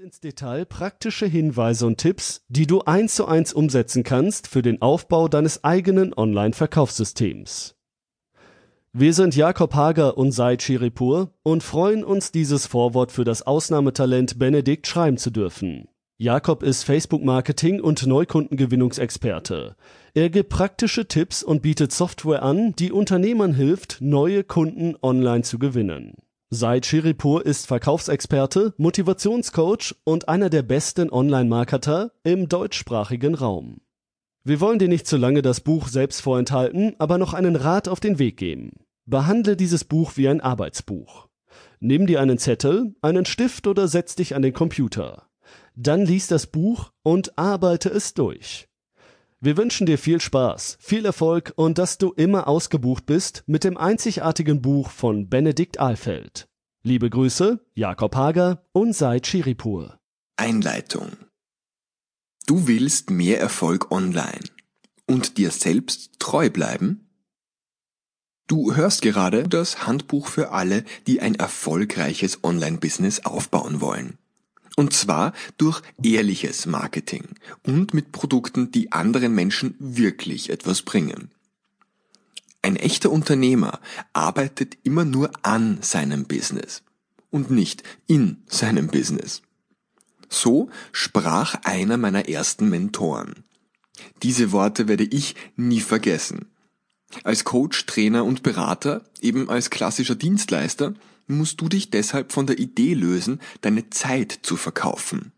ins Detail praktische Hinweise und Tipps, die du eins zu eins umsetzen kannst für den Aufbau deines eigenen Online-Verkaufssystems. Wir sind Jakob Hager und Said Chiripur und freuen uns, dieses Vorwort für das Ausnahmetalent Benedikt schreiben zu dürfen. Jakob ist Facebook-Marketing und Neukundengewinnungsexperte. Er gibt praktische Tipps und bietet Software an, die Unternehmern hilft, neue Kunden online zu gewinnen. Said Shiripur ist Verkaufsexperte, Motivationscoach und einer der besten Online-Marketer im deutschsprachigen Raum. Wir wollen dir nicht zu lange das Buch selbst vorenthalten, aber noch einen Rat auf den Weg geben. Behandle dieses Buch wie ein Arbeitsbuch. Nimm dir einen Zettel, einen Stift oder setz dich an den Computer. Dann lies das Buch und arbeite es durch. Wir wünschen dir viel Spaß, viel Erfolg und dass du immer ausgebucht bist mit dem einzigartigen Buch von Benedikt Ahlfeld. Liebe Grüße, Jakob Hager und Said Chiripur. Einleitung. Du willst mehr Erfolg online und dir selbst treu bleiben? Du hörst gerade das Handbuch für alle, die ein erfolgreiches Online-Business aufbauen wollen. Und zwar durch ehrliches Marketing und mit Produkten, die anderen Menschen wirklich etwas bringen. Ein echter Unternehmer arbeitet immer nur an seinem Business und nicht in seinem Business. So sprach einer meiner ersten Mentoren. Diese Worte werde ich nie vergessen. Als Coach, Trainer und Berater, eben als klassischer Dienstleister, musst du dich deshalb von der Idee lösen, deine Zeit zu verkaufen.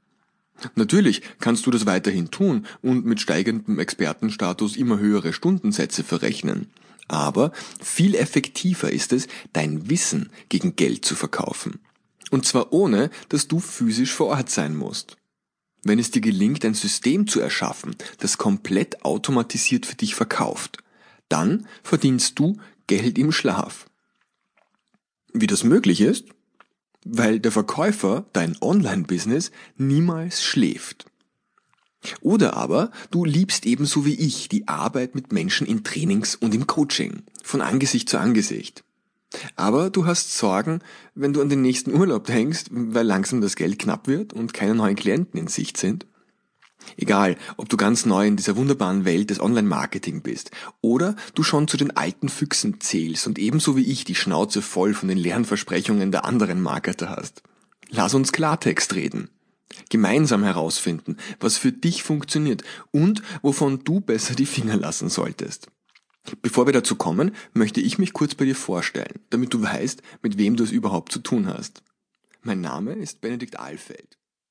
Natürlich kannst du das weiterhin tun und mit steigendem Expertenstatus immer höhere Stundensätze verrechnen. Aber viel effektiver ist es, dein Wissen gegen Geld zu verkaufen. Und zwar ohne, dass du physisch vor Ort sein musst. Wenn es dir gelingt, ein System zu erschaffen, das komplett automatisiert für dich verkauft, dann verdienst du Geld im Schlaf. Wie das möglich ist? Weil der Verkäufer, dein Online-Business, niemals schläft. Oder aber du liebst ebenso wie ich die Arbeit mit Menschen in Trainings und im Coaching, von Angesicht zu Angesicht. Aber du hast Sorgen, wenn du an den nächsten Urlaub denkst, weil langsam das Geld knapp wird und keine neuen Klienten in Sicht sind. Egal, ob du ganz neu in dieser wunderbaren Welt des Online-Marketing bist oder du schon zu den alten Füchsen zählst und ebenso wie ich die Schnauze voll von den leeren Versprechungen der anderen Marketer hast. Lass uns Klartext reden. Gemeinsam herausfinden, was für dich funktioniert und wovon du besser die Finger lassen solltest. Bevor wir dazu kommen, möchte ich mich kurz bei dir vorstellen, damit du weißt, mit wem du es überhaupt zu tun hast. Mein Name ist Benedikt Ahlfeld.